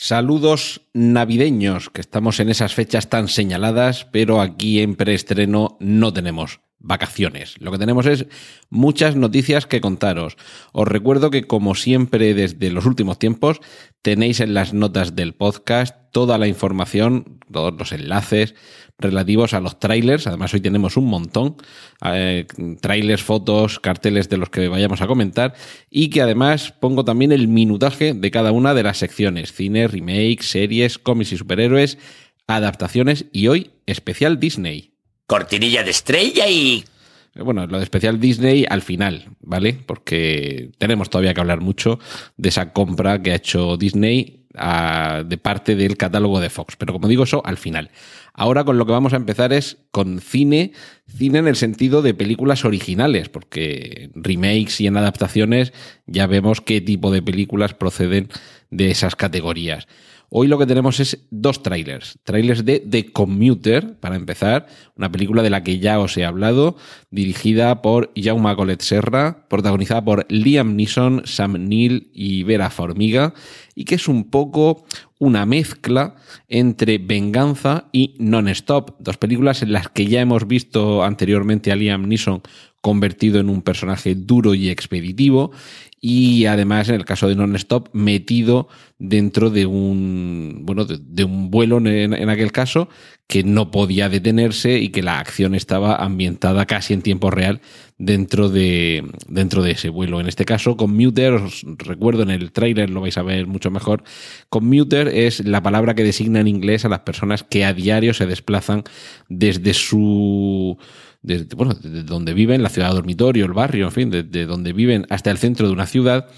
Saludos navideños, que estamos en esas fechas tan señaladas, pero aquí en preestreno no tenemos vacaciones. Lo que tenemos es muchas noticias que contaros. Os recuerdo que como siempre desde los últimos tiempos tenéis en las notas del podcast toda la información, todos los enlaces relativos a los trailers. Además hoy tenemos un montón, eh, trailers, fotos, carteles de los que vayamos a comentar y que además pongo también el minutaje de cada una de las secciones, cine, remake, series, cómics y superhéroes, adaptaciones y hoy especial Disney cortinilla de estrella y... Bueno, lo de especial Disney al final, ¿vale? Porque tenemos todavía que hablar mucho de esa compra que ha hecho Disney a, de parte del catálogo de Fox. Pero como digo, eso al final. Ahora con lo que vamos a empezar es con cine, cine en el sentido de películas originales, porque remakes y en adaptaciones ya vemos qué tipo de películas proceden de esas categorías. Hoy lo que tenemos es dos trailers. Trailers de The Commuter, para empezar, una película de la que ya os he hablado, dirigida por Jaume Colet Serra, protagonizada por Liam Neeson, Sam Neill y Vera Formiga, y que es un poco una mezcla entre Venganza y Non-Stop, dos películas en las que ya hemos visto anteriormente a Liam Neeson convertido en un personaje duro y expeditivo y además en el caso de Non-Stop metido dentro de un bueno de, un vuelo en, aquel caso que no podía detenerse y que la acción estaba ambientada casi en tiempo real dentro de dentro de ese vuelo. En este caso Commuter os recuerdo en el tráiler lo vais a ver mucho mejor. Commuter es la palabra que designa en inglés a las personas que a diario se desplazan desde su desde, bueno, desde donde viven, la ciudad dormitorio, el barrio, en fin, desde donde viven hasta el centro de una ciudad,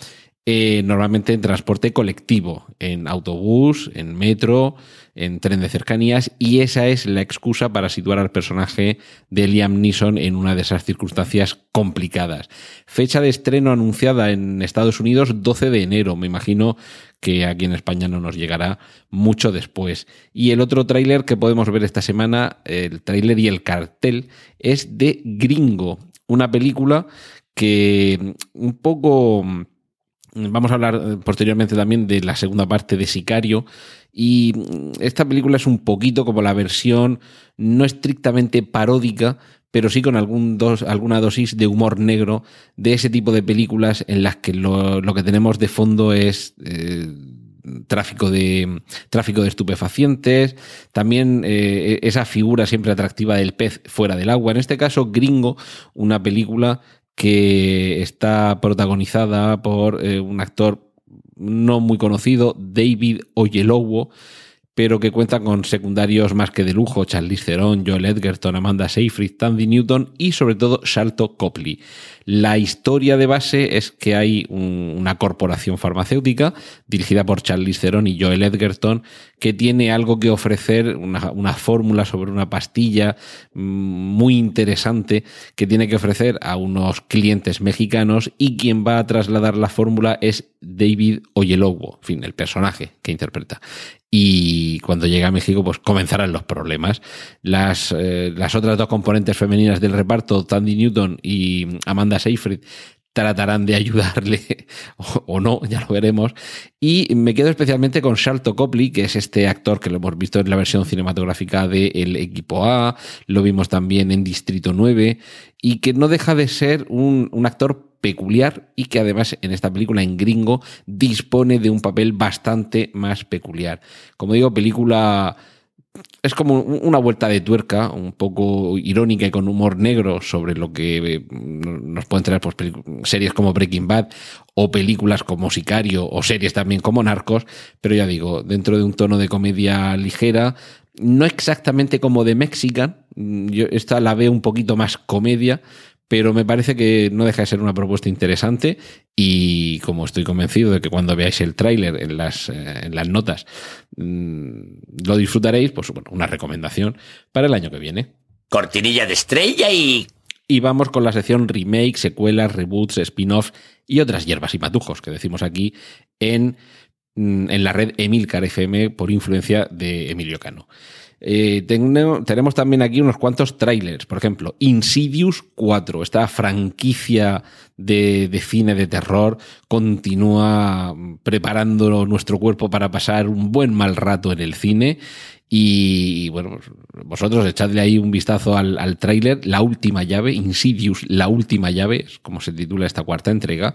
eh, normalmente en transporte colectivo, en autobús, en metro, en tren de cercanías, y esa es la excusa para situar al personaje de Liam Neeson en una de esas circunstancias complicadas. Fecha de estreno anunciada en Estados Unidos 12 de enero, me imagino que aquí en España no nos llegará mucho después. Y el otro tráiler que podemos ver esta semana, el tráiler y el cartel, es de Gringo, una película que un poco... Vamos a hablar posteriormente también de la segunda parte de Sicario. Y esta película es un poquito como la versión no estrictamente paródica, pero sí con algún dos, alguna dosis de humor negro de ese tipo de películas en las que lo, que tenemos de fondo es eh, tráfico de tráfico de estupefacientes, también eh, esa figura siempre atractiva del pez fuera del agua. En este caso, Gringo, una película que está protagonizada por eh, un actor no muy conocido, David Oyelowo, pero que cuenta con secundarios más que de lujo, Charlize Theron, Joel Edgerton, Amanda Seyfried, Tandy Newton y sobre todo Shalto Copley. La historia de base es que hay una corporación farmacéutica dirigida por Charlize Theron y Joel Edgerton que tiene algo que ofrecer, una, fórmula sobre una pastilla mm, muy interesante que tiene que ofrecer a unos clientes mexicanos y quien va a trasladar la fórmula es David Oyelowo, en fin, el personaje que interpreta y cuando llega a México pues comenzarán los problemas. Las, eh, las otras dos componentes femeninas del reparto, Tandy Newton y Amanda Seyfried, tratarán de ayudarle o, no, ya lo veremos. Y me quedo especialmente con Shalto Copley, que es este actor que lo hemos visto en la versión cinematográfica de El Equipo A, lo vimos también en Distrito 9, y que no deja de ser un, un actor peculiar y que además en esta película en gringo dispone de un papel bastante más peculiar. Como digo, película es como una vuelta de tuerca, un poco irónica y con humor negro sobre lo que eh, nos pueden traer pues, series como Breaking Bad o películas como Sicario o series también como Narcos, pero ya digo, dentro de un tono de comedia ligera, no exactamente como de Mexican, yo esta la veo un poquito más comedia, pero me parece que no deja de ser una propuesta interesante y como estoy convencido de que cuando veáis el tráiler en las, eh, en las notas mm, lo disfrutaréis, pues bueno, una recomendación para el año que viene. cortinilla de estrella y... Y vamos con la sección remake, secuelas, reboots, spin-offs y otras hierbas y matujos que decimos aquí en, mm, en la red Emilcar FM por influencia de Emilio Cano. Eh, tenemos también aquí unos cuantos trailers. Por ejemplo, Insidious 4, esta franquicia de, de cine de terror, continúa preparando nuestro cuerpo para pasar un buen mal rato en el cine. Y bueno, vosotros echadle ahí un vistazo al, al tráiler, La Última Llave, Insidious, La Última Llave, es como se titula esta cuarta entrega.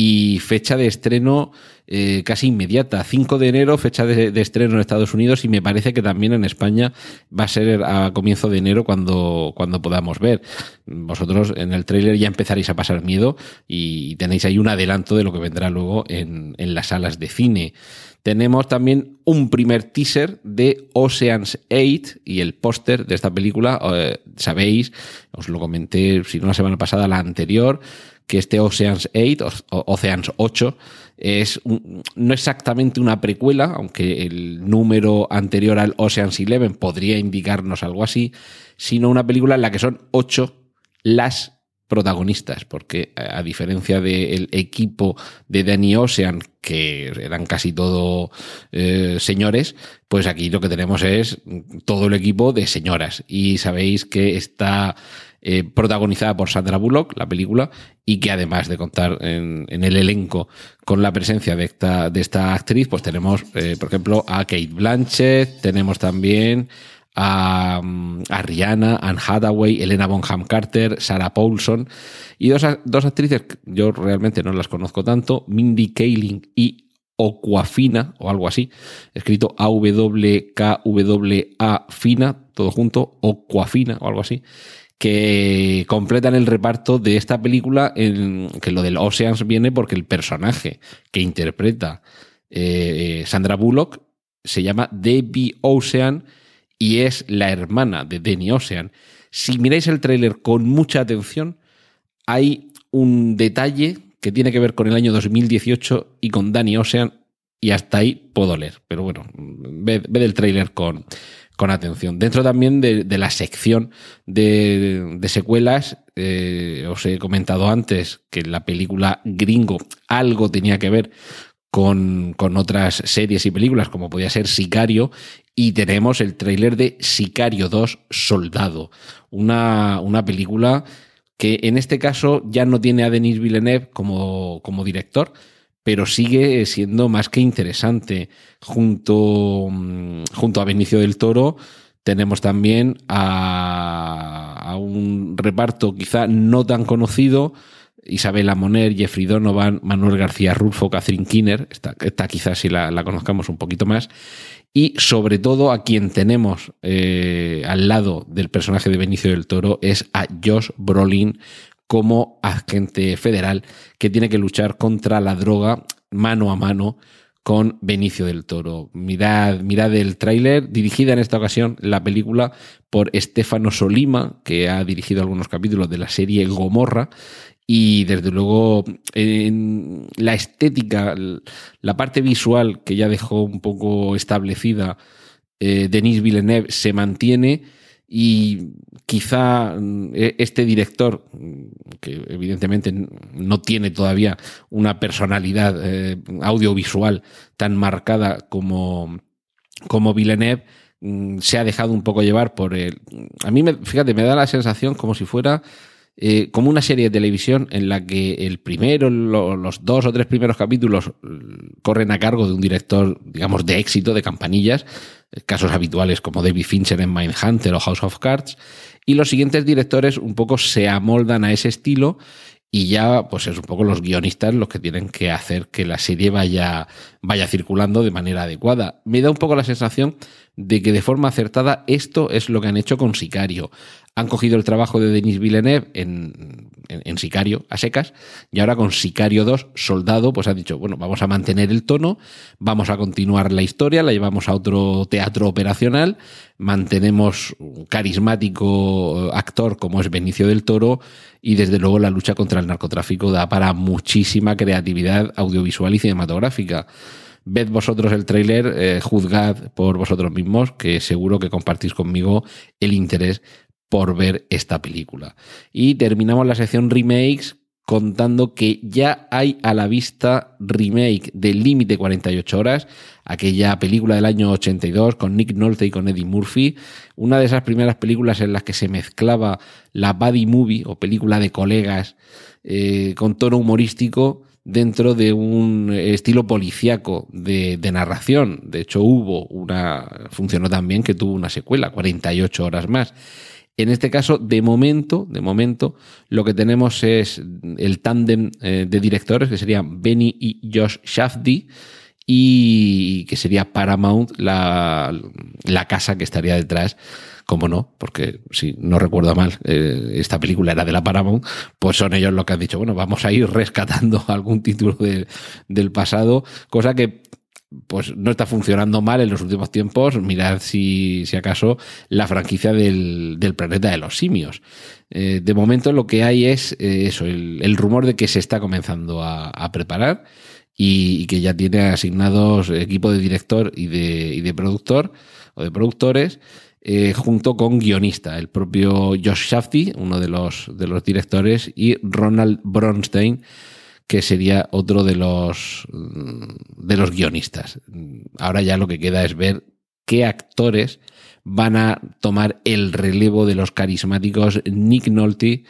Y fecha de estreno eh, casi inmediata, 5 de enero, fecha de, estreno en Estados Unidos y me parece que también en España va a ser a comienzo de enero cuando, cuando podamos ver. Vosotros en el tráiler ya empezaréis a pasar miedo y tenéis ahí un adelanto de lo que vendrá luego en, en las salas de cine. Tenemos también un primer teaser de Oceans 8 y el póster de esta película. eh, Sabéis, os lo comenté, si no la semana pasada, la anterior, que este Oceans 8, o- Oceans 8, es un- no exactamente una precuela, aunque el número anterior al Oceans 11 podría indicarnos algo así, sino una película en la que son ocho las protagonistas, porque eh, a diferencia del equipo de Danny Ocean, que eran casi todo eh, señores, pues aquí lo que tenemos es todo el equipo de señoras. Y sabéis que está eh, protagonizada por Sandra Bullock, la película, y que además de contar en, en el elenco con la presencia de esta, de esta actriz, pues tenemos, eh, por ejemplo, a Kate Blanchett, tenemos también a, mm, a Rihanna, Anne Hathaway, Elena Bonham Carter, Sarah Paulson y dos, a- dos actrices que yo realmente no las conozco tanto, Mindy Kaling y Okwafina o algo así, escrito A-W-K-W-A fina, todo junto, Okwafina o algo así, que completan el reparto de esta película, que lo del Oceans viene porque el personaje que interpreta eh, Sandra Bullock se llama Debbie Ocean y es la hermana de Danny Ocean. Si miráis el tráiler con mucha atención, hay un detalle que tiene que ver con el año 2018 y con Danny Ocean y hasta ahí puedo leer. Pero bueno, ved, ved el tráiler con, con atención. Dentro también de, la sección de, de secuelas, eh, os he comentado antes que la película Gringo algo tenía que ver con, con otras series y películas, como podía ser Sicario, y tenemos el tráiler de Sicario 2 Soldado, una, una película que en este caso ya no tiene a Denis Villeneuve como, como director, pero sigue siendo más que interesante. Junto, mm, junto a Benicio del Toro tenemos también a, a un reparto quizá no tan conocido, Isabela Moner, Jeffrey Donovan, Manuel García Rulfo, Catherine Kinner, esta, esta quizás si la, conozcamos un poquito más, y sobre todo a quien tenemos eh, al lado del personaje de Benicio del Toro es a Josh Brolin como agente federal que tiene que luchar contra la droga mano a mano con Benicio del Toro. Mirad, mirad el tráiler, dirigida en esta ocasión la película por Estefano Solima, que ha dirigido algunos capítulos de la serie Gomorra, y desde luego en la estética, la parte visual que ya dejó un poco establecida eh, Denis Villeneuve se mantiene y quizá este director, que evidentemente no tiene todavía una personalidad eh, audiovisual tan marcada como, como Villeneuve, se ha dejado un poco llevar por el... A mí, me, fíjate, me da la sensación como si fuera eh, como una serie de televisión en la que el primero, lo, los dos o tres primeros capítulos corren a cargo de un director, digamos, de éxito, de campanillas, casos habituales como David Fincher en Mindhunter o House of Cards, y los siguientes directores un poco se amoldan a ese estilo y ya pues es un poco los guionistas los que tienen que hacer que la serie vaya, vaya circulando de manera adecuada. Me da un poco la sensación de que de forma acertada esto es lo que han hecho con Sicario. Han cogido el trabajo de Denis Villeneuve en, Sicario a secas y ahora con Sicario 2, Soldado, pues han dicho, bueno, vamos a mantener el tono, vamos a continuar la historia, la llevamos a otro teatro operacional, mantenemos un carismático actor como es Benicio del Toro y desde luego la lucha contra el narcotráfico da para muchísima creatividad audiovisual y cinematográfica. Ved vosotros el tráiler, eh, juzgad por vosotros mismos, que seguro que compartís conmigo el interés por ver esta película. Y terminamos la sección remakes contando que ya hay a la vista remake de Límite 48 horas, aquella película del año 82 con Nick Nolte y con Eddie Murphy, una de esas primeras películas en las que se mezclaba la buddy movie o película de colegas eh, con tono humorístico dentro de un estilo policíaco de, de, narración. De hecho, hubo una, funcionó también que tuvo una secuela, 48 horas más. En este caso, de momento, de momento, lo que tenemos es el tándem eh, de directores, que serían Benny y Josh Shafdi, y que sería Paramount la, la casa que estaría detrás. Como no, porque si no recuerdo mal, eh, esta película era de la Paramount, pues son ellos los que han dicho, bueno, vamos a ir rescatando algún título de, del pasado, cosa que pues no está funcionando mal en los últimos tiempos. Mirad si, si acaso la franquicia del, del, planeta de los simios. Eh, de momento lo que hay es eh, eso, el, rumor de que se está comenzando a, preparar y, y, que ya tiene asignados equipo de director y de, y de productor o de productores. Eh, junto con guionista, el propio Josh Shafty, uno de los, de los directores, y Ronald Bronstein, que sería otro de los, de los guionistas. Ahora ya lo que queda es ver qué actores van a tomar el relevo de los carismáticos Nick Nolte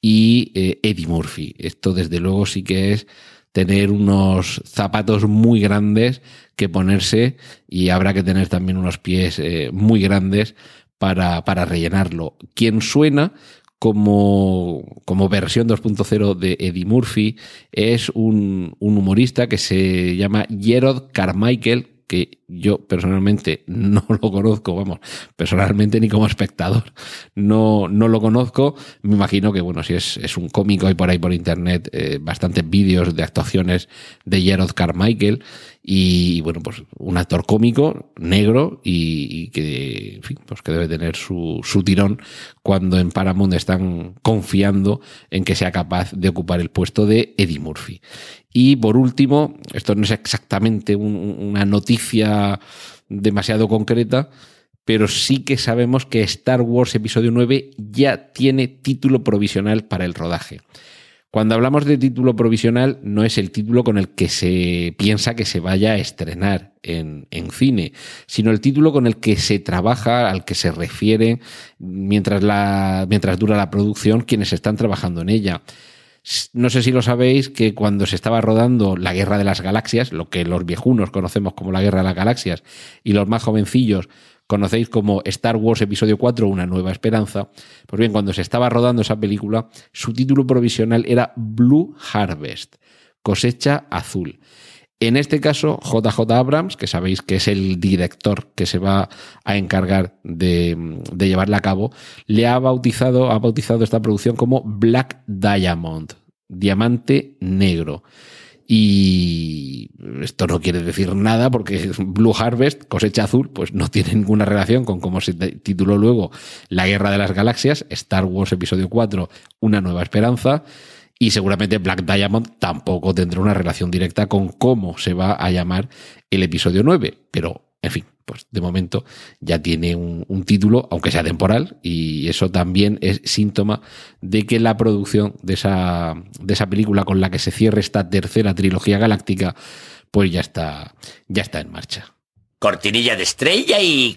y eh, Eddie Murphy. Esto desde luego sí que es tener unos zapatos muy grandes que ponerse y habrá que tener también unos pies eh, muy grandes para, para rellenarlo. Quien suena como, como versión 2.0 de Eddie Murphy es un, un, humorista que se llama Gerard Carmichael, que yo personalmente no lo conozco, vamos, personalmente ni como espectador, no, no lo conozco. Me imagino que, bueno, si es, es un cómico, hay por ahí por internet eh, bastantes vídeos de actuaciones de Gerard Carmichael y bueno, pues un actor cómico, negro y, y, que, en fin, pues que debe tener su, su tirón cuando en Paramount están confiando en que sea capaz de ocupar el puesto de Eddie Murphy. Y por último, esto no es exactamente un, una noticia demasiado concreta, pero sí que sabemos que Star Wars Episodio 9 ya tiene título provisional para el rodaje. Cuando hablamos de título provisional, no es el título con el que se piensa que se vaya a estrenar en, en, cine, sino el título con el que se trabaja, al que se refiere mientras, mientras dura la producción quienes están trabajando en ella. No sé si lo sabéis que cuando se estaba rodando la Guerra de las Galaxias, lo que los viejunos conocemos como la Guerra de las Galaxias y los más jovencillos conocéis como Star Wars Episodio 4, Una Nueva Esperanza, pues bien, cuando se estaba rodando esa película, su título provisional era Blue Harvest, cosecha azul. En este caso, JJ Abrams, que sabéis que es el director que se va a encargar de, llevarla a cabo, le ha bautizado, ha bautizado esta producción como Black Diamond, diamante negro. Y esto no quiere decir nada porque Blue Harvest, cosecha azul, pues no tiene ninguna relación con cómo se tituló luego La Guerra de las Galaxias, Star Wars Episodio 4, Una Nueva Esperanza. Y seguramente Black Diamond tampoco tendrá una relación directa con cómo se va a llamar el episodio 9. Pero, en fin, pues de momento ya tiene un, título, aunque sea temporal, y eso también es síntoma de que la producción de esa, de esa película con la que se cierre esta tercera trilogía galáctica, pues ya está, ya está en marcha. Cortinilla de estrella y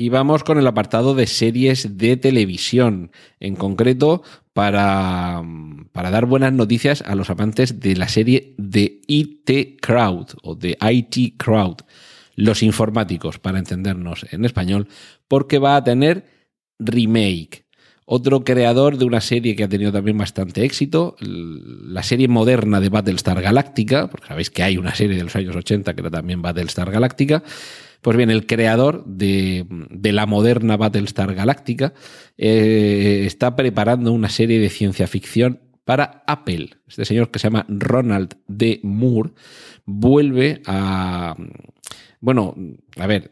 y vamos con el apartado de series de televisión, en concreto para, para, dar buenas noticias a los amantes de la serie de IT Crowd o de IT Crowd los informáticos, para entendernos en español, porque va a tener remake. Otro creador de una serie que ha tenido también bastante éxito, la serie moderna de Battlestar Galactica, porque sabéis que hay una serie de los años 80 que era también Battlestar Galactica. Pues bien, el creador de, de la moderna Battlestar Galactica eh, está preparando una serie de ciencia ficción para Apple. Este señor que se llama Ronald D. Moore vuelve a, bueno, a ver,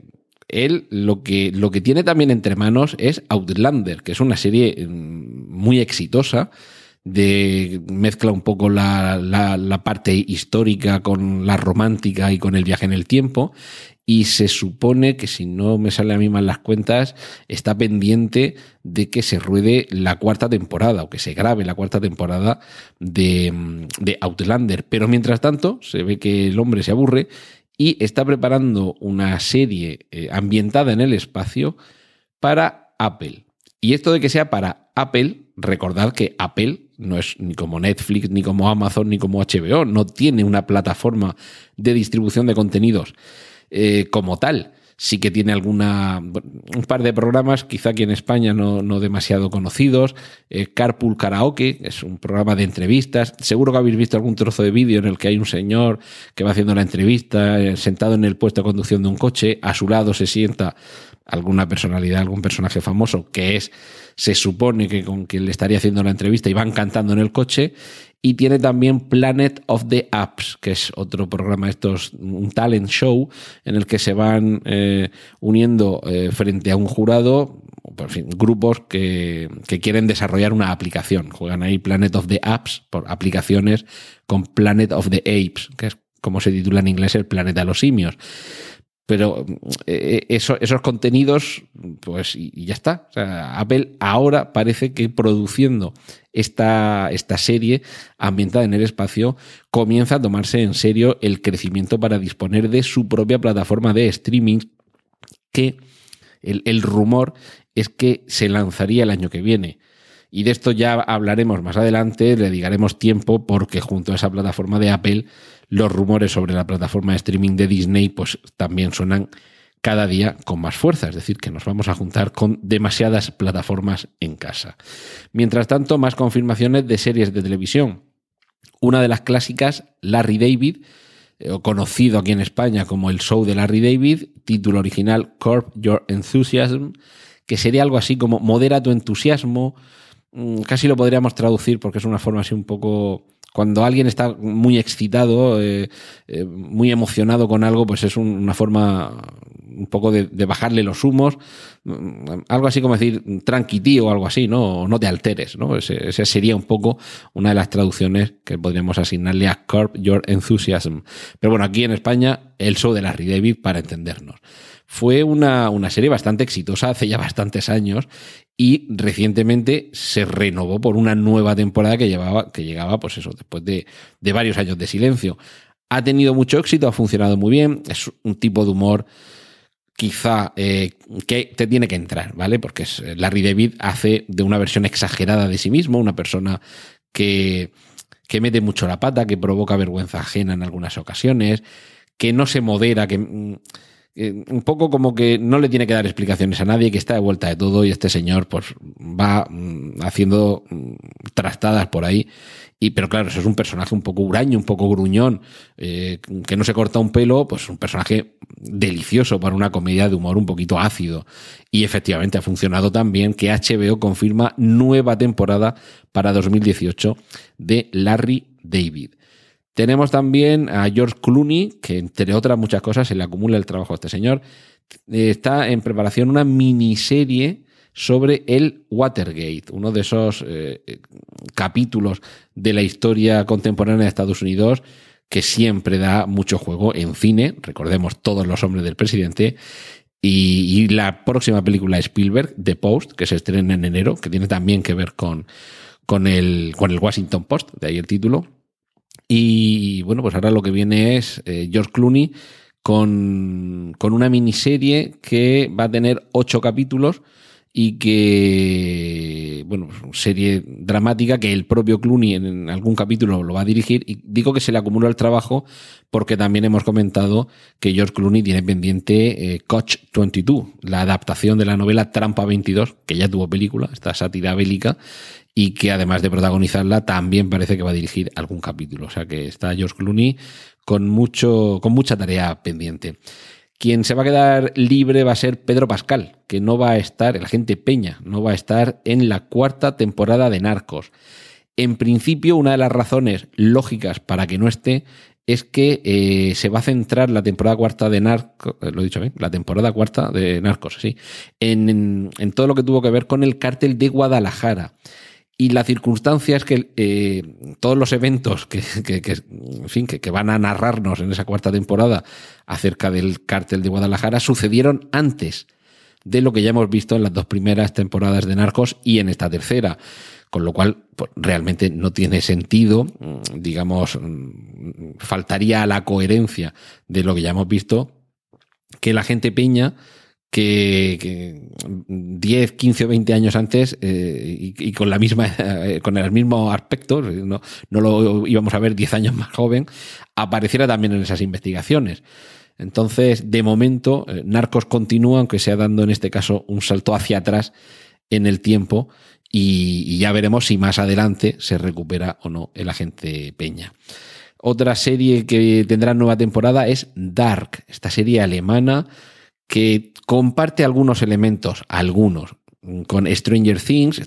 él lo que, lo que tiene también entre manos es Outlander, que es una serie mm, muy exitosa de mezcla un poco la, la, parte histórica con la romántica y con el viaje en el tiempo. Y se supone que, si no me sale a mí mal las cuentas, está pendiente de que se ruede la cuarta temporada o que se grabe la cuarta temporada de, de Outlander. Pero mientras tanto, se ve que el hombre se aburre y está preparando una serie eh, ambientada en el espacio para Apple. Y esto de que sea para Apple, recordad que Apple no es ni como Netflix, ni como Amazon, ni como HBO, no tiene una plataforma de distribución de contenidos eh, como tal. Sí que tiene alguna un par de programas, quizá aquí en España no, no demasiado conocidos. Eh, Carpool Karaoke, es un programa de entrevistas. Seguro que habéis visto algún trozo de vídeo en el que hay un señor que va haciendo la entrevista, eh, sentado en el puesto de conducción de un coche, a su lado se sienta alguna personalidad, algún personaje famoso, que es, se supone que con quien le estaría haciendo la entrevista y van cantando en el coche. Y tiene también Planet of the Apps, que es otro programa, estos, un talent show, en el que se van eh, uniendo eh, frente a un jurado, en fin, grupos que, que quieren desarrollar una aplicación. Juegan ahí Planet of the Apps por aplicaciones con Planet of the Apes, que es como se titula en inglés el planeta de los simios. Pero eh, eso, esos contenidos, pues ya está. O sea, Apple ahora parece que produciendo esta, esta serie ambientada en el espacio comienza a tomarse en serio el crecimiento para disponer de su propia plataforma de streaming que el, el rumor es que se lanzaría el año que viene. Y de esto ya hablaremos más adelante, le dedicaremos tiempo porque junto a esa plataforma de Apple los rumores sobre la plataforma de streaming de Disney pues también suenan cada día con más fuerza, es decir, que nos vamos a juntar con demasiadas plataformas en casa. Mientras tanto, más confirmaciones de series de televisión. Una de las clásicas, Larry David, eh, conocido aquí en España como el show de Larry David, título original Curb Your Enthusiasm, que sería algo así como modera tu entusiasmo, mm, casi lo podríamos traducir porque es una forma así un poco cuando alguien está muy excitado, eh, eh, muy emocionado con algo, pues es un, una forma un poco de, bajarle los humos, mm, algo así como decir tranqui o algo así, ¿no? No te alteres, ¿no? Ese, sería un poco una de las traducciones que podríamos asignarle a Curb Your Enthusiasm. Pero bueno, aquí en España, el show de Larry David para entendernos. Fue una, una serie bastante exitosa hace ya bastantes años y recientemente se renovó por una nueva temporada que, llevaba, que llegaba, pues eso, después de, de varios años de silencio. Ha tenido mucho éxito, ha funcionado muy bien, es un tipo de humor quizá eh, que te tiene que entrar, ¿vale? Porque es, Larry David hace de una versión exagerada de sí mismo, una persona que, que mete mucho la pata, que provoca vergüenza ajena en algunas ocasiones, que no se modera, que eh, un poco como que no le tiene que dar explicaciones a nadie, que está de vuelta de todo y este señor pues va mm, haciendo mm, trastadas por ahí. Y, pero claro, eso es un personaje un poco huraño, un poco gruñón, eh, que no se corta un pelo, pues un personaje delicioso para una comedia de humor un poquito ácido. Y efectivamente ha funcionado tan bien que HBO confirma nueva temporada para 2018 de Larry David. Tenemos también a George Clooney, que entre otras muchas cosas se le acumula el trabajo a este señor. Está en preparación una miniserie sobre el Watergate, uno de esos eh, capítulos de la historia contemporánea de Estados Unidos que siempre da mucho juego en cine, recordemos todos los hombres del presidente, y, la próxima película de Spielberg, The Post, que se estrena en enero, que tiene también que ver con, con, el, con el Washington Post, de ahí el título, y bueno, pues ahora lo que viene es eh, George Clooney con, con, una miniserie que va a tener ocho capítulos y que, bueno, serie dramática que el propio Clooney en algún capítulo lo va a dirigir. Y digo que se le acumula el trabajo porque también hemos comentado que George Clooney tiene pendiente eh, Coach 22, la adaptación de la novela Trampa 22, que ya tuvo película, esta sátira bélica, y que además de protagonizarla también parece que va a dirigir algún capítulo. O sea que está George Clooney con, mucho, con mucha tarea pendiente. Quien se va a quedar libre va a ser Pedro Pascal, que no va a estar, el agente Peña, no va a estar en la cuarta temporada de Narcos. En principio, una de las razones lógicas para que no esté es que eh, se va a centrar la temporada cuarta de Narcos, eh, lo he dicho bien, la temporada cuarta de Narcos, sí, en, en, en todo lo que tuvo que ver con el cártel de Guadalajara Y la circunstancia es que eh, todos los eventos que, que, que van a narrarnos en esa cuarta temporada acerca del cártel de Guadalajara sucedieron antes de lo que ya hemos visto en las dos primeras temporadas de Narcos y en esta tercera. Con lo cual, pues, realmente no tiene sentido, mm, digamos, mm, faltaría a la coherencia de lo que ya hemos visto, que la gente peña que, que 10, 15 o 20 años antes eh, y, con la misma eh, con el mismo aspecto, no, no lo íbamos a ver 10 años más joven, apareciera también en esas investigaciones. Entonces, de momento, eh, Narcos continúa, aunque sea dando en este caso un salto hacia atrás en el tiempo, y ya veremos si más adelante se recupera o no el agente Peña. Otra serie que tendrá nueva temporada es Dark, esta serie alemana que comparte algunos elementos, algunos, con Stranger Things,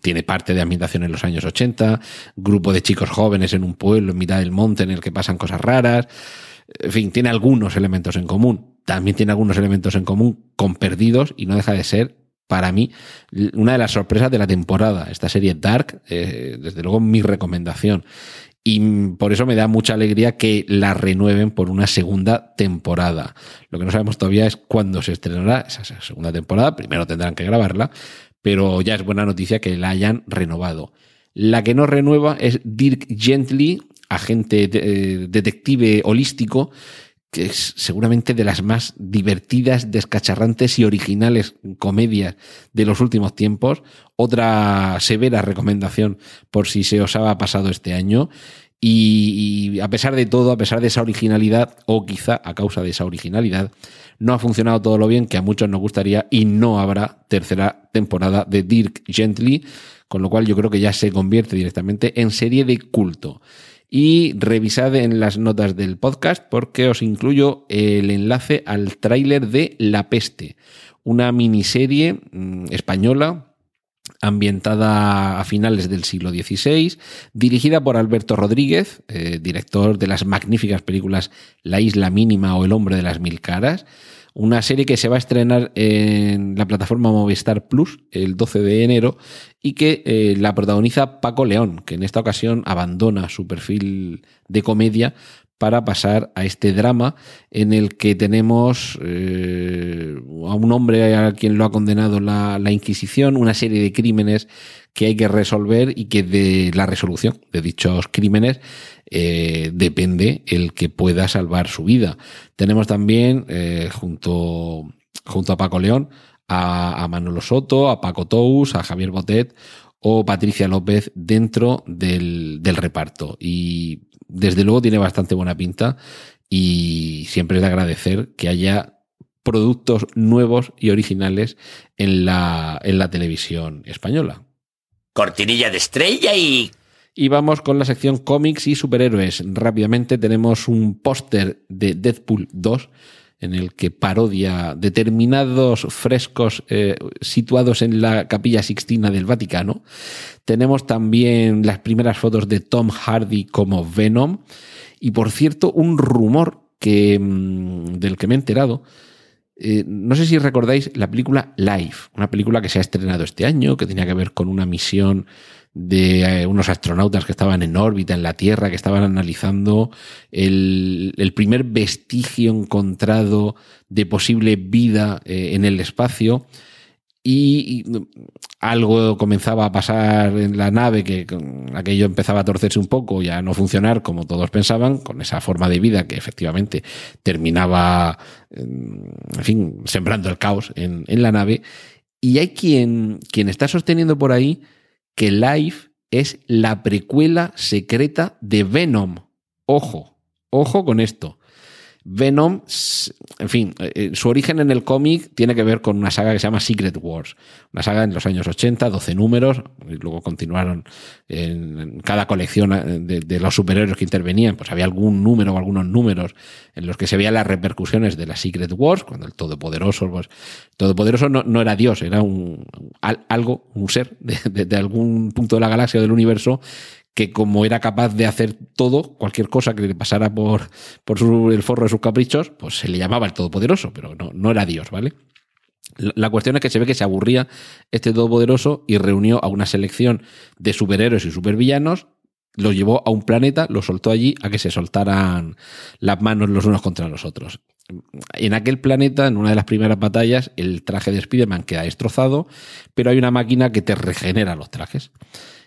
tiene parte de ambientación en los años 80, grupo de chicos jóvenes en un pueblo en mitad del monte en el que pasan cosas raras, en fin, tiene algunos elementos en común. También tiene algunos elementos en común con Perdidos y no deja de ser, para mí, una de las sorpresas de la temporada. Esta serie Dark, eh, desde luego mi recomendación. Y por eso me da mucha alegría que la renueven por una segunda temporada. Lo que no sabemos todavía es cuándo se estrenará esa segunda temporada. Primero tendrán que grabarla, pero ya es buena noticia que la hayan renovado. La que no renueva es Dirk Gently, agente de, detective holístico, que es seguramente de las más divertidas, descacharrantes y originales comedias de los últimos tiempos. Otra severa recomendación por si se os ha pasado este año. Y, y, a pesar de todo, a pesar de esa originalidad, o quizá a causa de esa originalidad, no ha funcionado todo lo bien que a muchos nos gustaría y no habrá tercera temporada de Dirk Gently, con lo cual yo creo que ya se convierte directamente en serie de culto y revisad en las notas del podcast porque os incluyo el enlace al tráiler de La Peste, una miniserie mmm, española ambientada a finales del siglo XVI, dirigida por Alberto Rodríguez, eh, director de las magníficas películas La Isla Mínima o El Hombre de las Mil Caras, una serie que se va a estrenar en la plataforma Movistar Plus el 12 de enero y que eh, la protagoniza Paco León, que en esta ocasión abandona su perfil de comedia para pasar a este drama en el que tenemos eh, a un hombre a quien lo ha condenado la, Inquisición, una serie de crímenes que hay que resolver y que de la resolución de dichos crímenes eh, depende el que pueda salvar su vida. Tenemos también eh, junto, junto a Paco León a, a Manolo Soto, a Paco Tous, a Javier Botet o Patricia López dentro del, del reparto. Y desde luego tiene bastante buena pinta y siempre es de agradecer que haya productos nuevos y originales en la, en la televisión española. Cortinilla de estrella y... Y vamos con la sección cómics y superhéroes. Rápidamente tenemos un póster de Deadpool 2 en el que parodia determinados frescos eh, situados en la capilla sixtina del Vaticano. Tenemos también las primeras fotos de Tom Hardy como Venom. Y por cierto, un rumor que, mm, del que me he enterado. Eh, no sé si recordáis la película Life, una película que se ha estrenado este año, que tenía que ver con una misión de eh, unos astronautas que estaban en órbita en la Tierra, que estaban analizando el, el primer vestigio encontrado de posible vida eh, en el espacio. Y, y, algo comenzaba a pasar en la nave, que aquello empezaba a torcerse un poco y a no funcionar como todos pensaban, con esa forma de vida que efectivamente terminaba, en fin, sembrando el caos en, en la nave. Y hay quien, quien está sosteniendo por ahí que Life es la precuela secreta de Venom. Ojo, ojo con esto. Venom, en fin, eh, su origen en el cómic tiene que ver con una saga que se llama Secret Wars, una saga en los años 80, 12 números, y luego continuaron en cada colección eh, de, los superhéroes que intervenían, pues había algún número o algunos números en los que se veían las repercusiones de la Secret Wars, cuando el Todopoderoso, pues, Todopoderoso no, no era Dios, era un, algo, un ser de, de algún punto de la galaxia o del universo que como era capaz de hacer todo, cualquier cosa que le pasara por, por el forro de sus caprichos, pues se le llamaba el Todopoderoso, pero no, no era Dios, ¿vale? La la cuestión es que se ve que se aburría este todopoderoso y reunió a una selección de superhéroes y supervillanos, los llevó a un planeta, los soltó allí a que se soltaran las manos los unos contra los otros. En aquel planeta, en una de las primeras batallas, el traje de Spider-Man queda destrozado, pero hay una máquina que te regenera los trajes.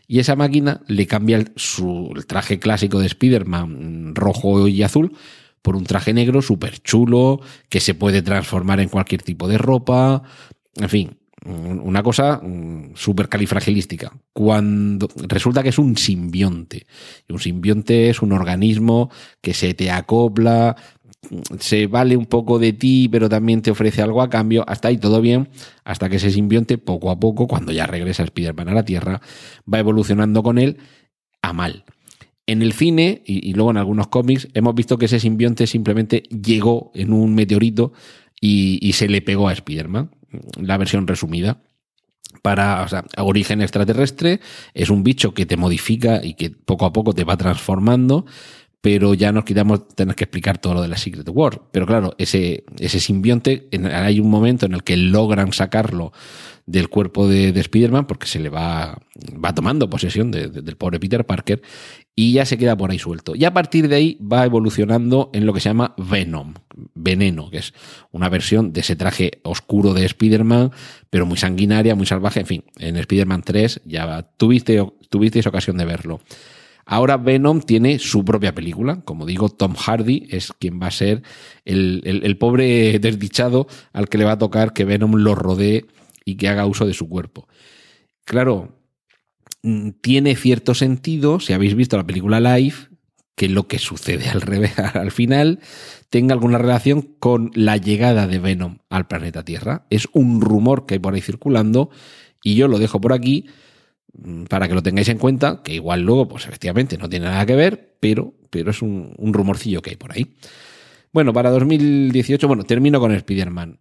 Y esa máquina le cambia su, traje clásico de Spider-Man mm, rojo y azul por un traje negro súper chulo, que se puede transformar en cualquier tipo de ropa. En fin, mm, una cosa mm, súper califragilística. Cuando resulta que es un simbionte. Un simbionte es un organismo que se te acopla, se vale un poco de ti, pero también te ofrece algo a cambio. Hasta ahí todo bien, hasta que ese simbionte, poco a poco, cuando ya regresa Spider-Man a la Tierra, va evolucionando con él a mal. En el cine y, luego en algunos cómics hemos visto que ese simbionte simplemente llegó en un meteorito y, y se le pegó a Spider-Man, la versión resumida para o sea, origen extraterrestre, es un bicho que te modifica y que poco a poco te va transformando, pero ya nos quitamos tener que explicar todo lo de la Secret War. Pero claro, ese, ese simbionte, en- hay un momento en el que logran sacarlo del cuerpo de, de Spider-Man porque se le va, va tomando posesión de- de- del pobre Peter Parker y ya se queda por ahí suelto. Y a partir de ahí va evolucionando en lo que se llama Venom, veneno, que es una versión de ese traje oscuro de Spider-Man, pero muy sanguinaria, muy salvaje. En fin, en Spider-Man 3 ya tuviste, tuvisteis ocasión de verlo. Ahora Venom tiene su propia película. Como digo, Tom Hardy es quien va a ser el, el- pobre desdichado al que le va a tocar que Venom lo rodee y que haga uso de su cuerpo. Claro, mm, tiene cierto sentido, si habéis visto la película Live, que lo que sucede al revés al final tenga alguna relación con la llegada de Venom al planeta Tierra. Es un rumor que hay por ahí circulando y yo lo dejo por aquí para que lo tengáis en cuenta, que igual luego, pues efectivamente no tiene nada que ver, pero, pero es un, rumorcillo que hay por ahí. Bueno, para 2018, bueno, termino con Spider-Man.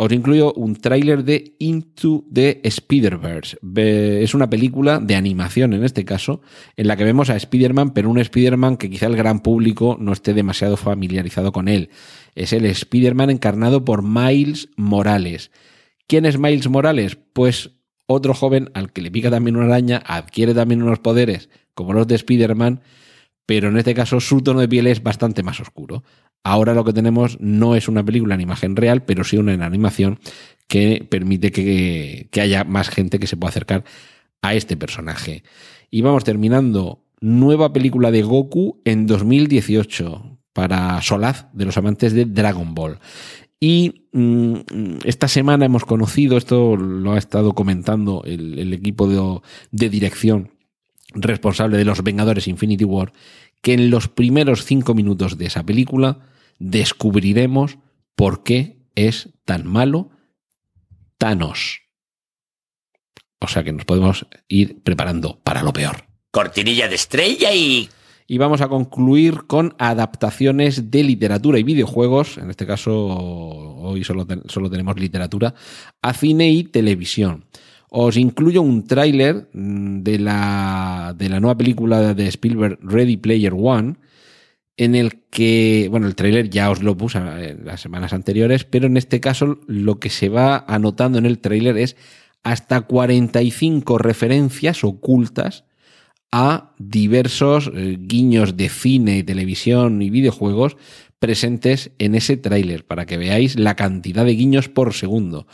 Os incluyo un tráiler de Into the Spider-Verse. Ve- Es una película de animación en este caso, en la que vemos a Spider-Man, pero un Spider-Man que quizá el gran público no esté demasiado familiarizado con él. Es el Spider-Man encarnado por Miles Morales. ¿Quién es Miles Morales? Pues otro joven al que le pica también una araña, adquiere también unos poderes como los de Spider-Man, pero en este caso su tono de piel es bastante más oscuro. Ahora lo que tenemos no es una película en imagen real, pero sí una en animación que permite que, que haya más gente que se pueda acercar a este personaje. Y vamos terminando. Nueva película de Goku en 2018 para Solaz de los amantes de Dragon Ball. Y mm, esta semana hemos conocido, esto lo ha estado comentando el, equipo de, de dirección responsable de los Vengadores Infinity War, que en los primeros cinco minutos de esa película descubriremos por qué es tan malo Thanos. O sea que nos podemos ir preparando para lo peor. Cortinilla de estrella y... Y vamos a concluir con adaptaciones de literatura y videojuegos, en este caso hoy solo, solo tenemos literatura, a cine y televisión. Os incluyo un tráiler mm, de la, de la nueva película de Spielberg, Ready Player One, en el que, bueno, el tráiler ya os lo puse en las semanas anteriores, pero en este caso lo que se va anotando en el tráiler es hasta 45 referencias ocultas a diversos eh, guiños de cine, televisión y videojuegos presentes en ese tráiler, para que veáis la cantidad de guiños por segundo.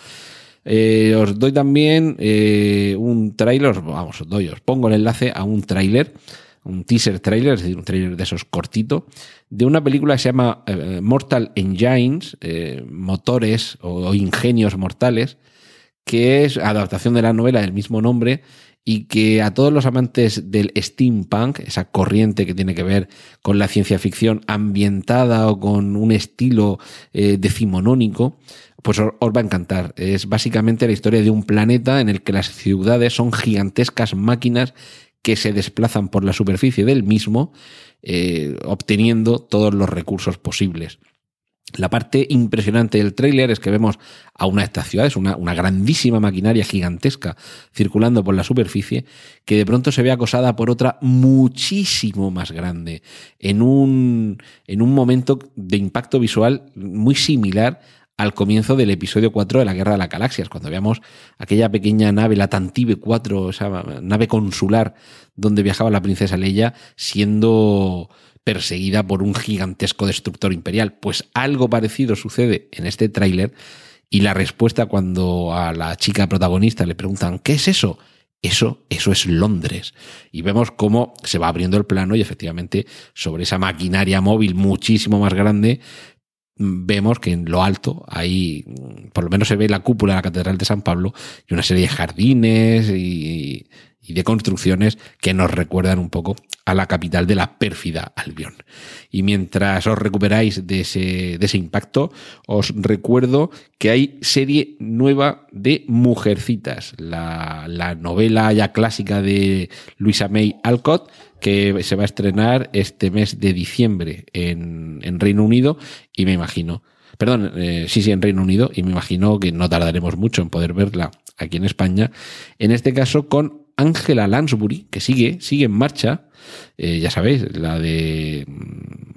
Eh, os doy también eh, un tráiler, os- vamos, os doy, os pongo el enlace a un tráiler, un teaser tráiler, es decir, un tráiler de esos cortito, de una película que se llama Mortal Engines, motores o ingenios mortales, que es adaptación de la novela del mismo nombre y que a todos los amantes del steampunk, esa corriente que tiene que ver con la ciencia ficción ambientada o con un estilo eh, decimonónico, pues os, os va a encantar. Es básicamente la historia de un planeta en el que las ciudades son gigantescas máquinas que se desplazan por la superficie del mismo, eh, obteniendo todos los recursos posibles. La parte impresionante del tráiler es que vemos a una de estas ciudades, una, grandísima maquinaria gigantesca circulando por la superficie, que de pronto se ve acosada por otra muchísimo más grande, en un, en un momento de impacto visual muy similar al comienzo del episodio 4 de la Guerra de las Galaxias, cuando veamos aquella pequeña nave, la Tantive 4, esa nave consular donde viajaba la princesa Leia, siendo perseguida por un gigantesco destructor imperial. Pues algo parecido sucede en este tráiler y la respuesta cuando a la chica protagonista le preguntan ¿qué es eso? Eso, eso es Londres. Y vemos cómo se va abriendo el plano y efectivamente sobre esa maquinaria móvil muchísimo más grande vemos que en lo alto ahí por lo menos se ve la cúpula de la Catedral de San Pablo y una serie de jardines y, y de construcciones que nos recuerdan un poco a la capital de la pérfida Albión. Y mientras os recuperáis de ese, de ese impacto, os recuerdo que hay serie nueva de Mujercitas, la, la novela ya clásica de Luisa May Alcott, que se va a estrenar este mes de diciembre en, en Reino Unido y me imagino perdón, eh, sí, sí, en Reino Unido, y me imagino que no tardaremos mucho en poder verla aquí en España, en este caso con Angela Lansbury, que sigue, sigue en marcha, eh, ya sabéis, la de... Mm,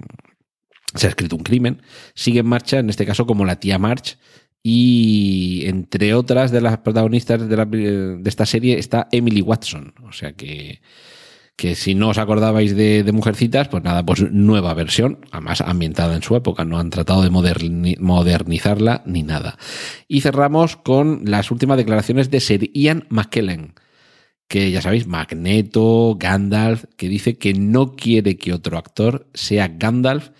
se ha escrito un crimen, sigue en marcha, en este caso como la tía March, y entre otras de las protagonistas de, de esta serie está Emily Watson, o sea que que si no os acordabais de, Mujercitas, pues nada, pues nueva versión, además ambientada en su época, no han tratado de modernizarla ni nada. Y cerramos con las últimas declaraciones de Sir Ian McKellen, que ya sabéis, Magneto, Gandalf, que dice que no quiere que otro actor sea Gandalf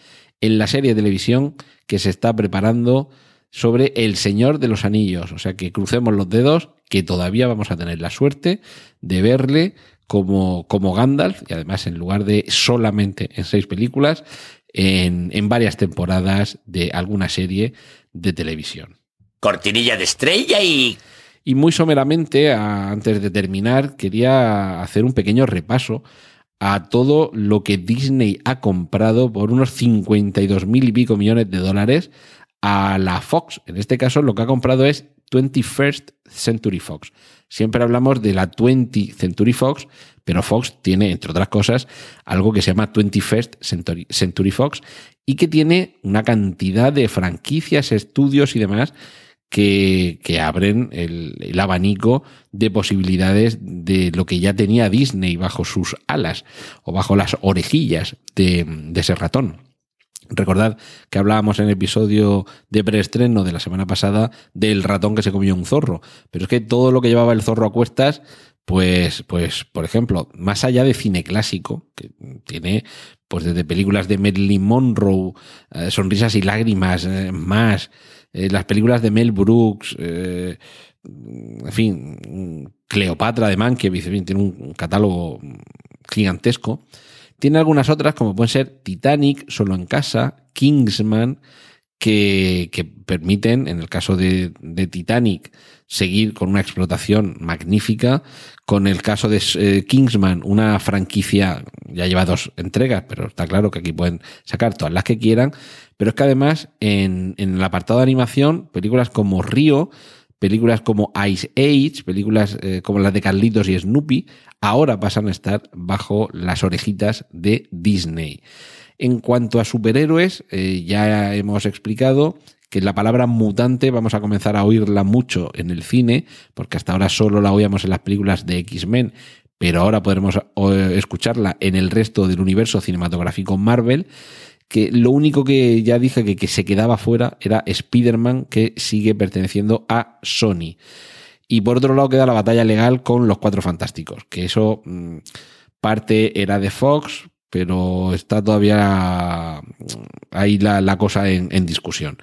en la serie de televisión que se está preparando sobre El Señor de los Anillos. O sea que crucemos los dedos, que todavía vamos a tener la suerte de verle como, como Gandalf, y además en lugar de solamente en seis películas, en, en varias temporadas de alguna serie de televisión. Cortinilla de estrella y... Y muy someramente, antes de terminar, quería hacer un pequeño repaso a todo lo que Disney ha comprado por unos 52 mil y pico millones de dólares a la Fox. En este caso, lo que ha comprado es 21st Century Fox. Siempre hablamos de la 20th Century Fox, pero Fox tiene, entre otras cosas, algo que se llama 21st Century, Fox y que tiene una cantidad de franquicias, estudios y demás que, abren el, abanico de posibilidades de lo que ya tenía Disney bajo sus alas o bajo las orejillas de, de ese ratón. Recordad que hablábamos en el episodio de preestreno de la semana pasada del ratón que se comió un zorro. Pero es que todo lo que llevaba el zorro a cuestas, pues, pues, por ejemplo, más allá de cine clásico, que tiene, pues desde películas de Marilyn Monroe, eh, Sonrisas y Lágrimas, eh, más, eh, las películas de Mel Brooks, en fin, Cleopatra de Mankiewicz, tiene un catálogo gigantesco. Tiene algunas otras, como pueden ser Titanic, Solo en Casa, Kingsman, que, permiten, en el caso de, Titanic, seguir con una explotación magnífica. Con el caso de eh, Kingsman, una franquicia, ya lleva dos entregas, pero está claro que aquí pueden sacar todas las que quieran. Pero es que además, en, el apartado de animación, películas como Río, películas como Ice Age, películas eh, como las de Carlitos y Snoopy, ahora pasan a estar bajo las orejitas de Disney. En cuanto a superhéroes, eh, ya hemos explicado que la palabra mutante vamos a comenzar a oírla mucho en el cine, porque hasta ahora solo la oíamos en las películas de X-Men, pero ahora podremos escucharla en el resto del universo cinematográfico Marvel que lo único que ya dije que, que se quedaba fuera era Spider-Man, que sigue perteneciendo a Sony. Y por otro lado queda la batalla legal con los Cuatro Fantásticos, que eso mm, parte era de Fox, pero está todavía mm, ahí la, la cosa en, en discusión.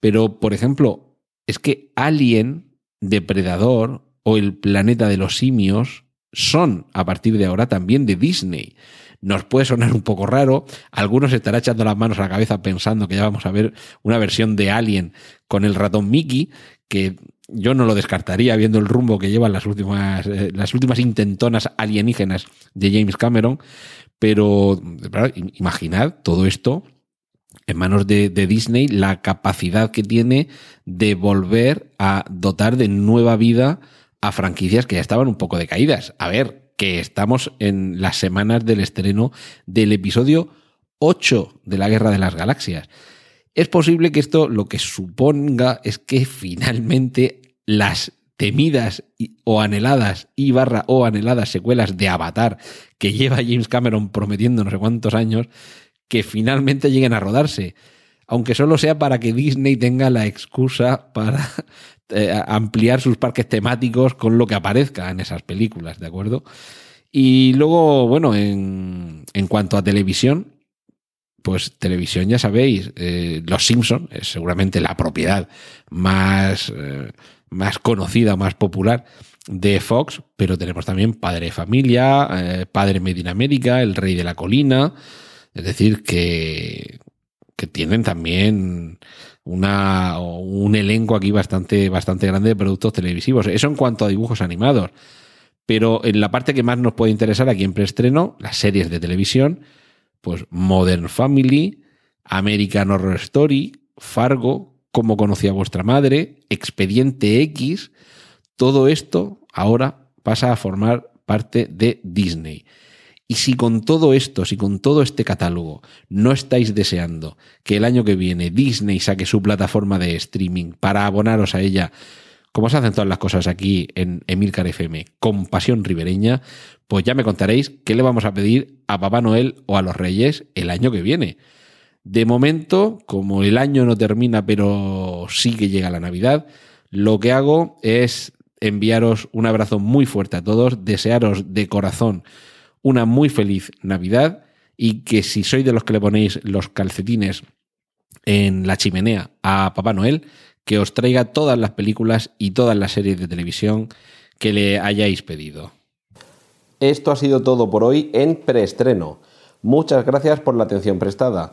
Pero, por ejemplo, es que Alien, Depredador o El Planeta de los Simios son, a partir de ahora, también de Disney nos puede sonar un poco raro. Algunos estará echando las manos a la cabeza pensando que ya vamos a ver una versión de Alien con el ratón Mickey, que yo no lo descartaría viendo el rumbo que llevan las últimas, eh, las últimas intentonas alienígenas de James Cameron. Pero imaginad todo esto en manos de, de, Disney, la capacidad que tiene de volver a dotar de nueva vida a franquicias que ya estaban un poco decaídas. A ver, que estamos en las semanas del estreno del episodio 8 de la Guerra de las Galaxias. Es posible que esto lo que suponga es que finalmente las temidas o anheladas y barra o anheladas secuelas de Avatar que lleva James Cameron prometiendo no sé cuántos años, que finalmente lleguen a rodarse. Aunque solo sea para que Disney tenga la excusa para eh, ampliar sus parques temáticos con lo que aparezca en esas películas, ¿de acuerdo? Y luego, bueno, en, en cuanto a televisión, pues televisión ya sabéis, eh, Los Simpson es seguramente la propiedad más, eh, más conocida, más popular de Fox, pero tenemos también Padre de Familia, eh, Padre Medina América, El Rey de la Colina, es decir, que, que tienen también una, un elenco aquí bastante, bastante grande de productos televisivos. Eso en cuanto a dibujos animados. Pero en la parte que más nos puede interesar aquí en preestreno, las series de televisión, pues Modern Family, American Horror Story, Fargo, Cómo conocía vuestra madre, Expediente X, todo esto ahora pasa a formar parte de Disney. Y si con todo esto, si con todo este catálogo no estáis deseando que el año que viene Disney saque su plataforma de streaming para abonaros a ella, como se hacen todas las cosas aquí en Emilcar FM, con pasión ribereña, pues ya me contaréis qué le vamos a pedir a Papá Noel o a los Reyes el año que viene. De momento, como el año no termina, pero sí que llega la Navidad, lo que hago es enviaros un abrazo muy fuerte a todos, desearos de corazón una muy feliz Navidad y que si sois de los que le ponéis los calcetines en la chimenea a Papá Noel, que os traiga todas las películas y todas las series de televisión que le hayáis pedido. Esto ha sido todo por hoy en preestreno. Muchas gracias por la atención prestada.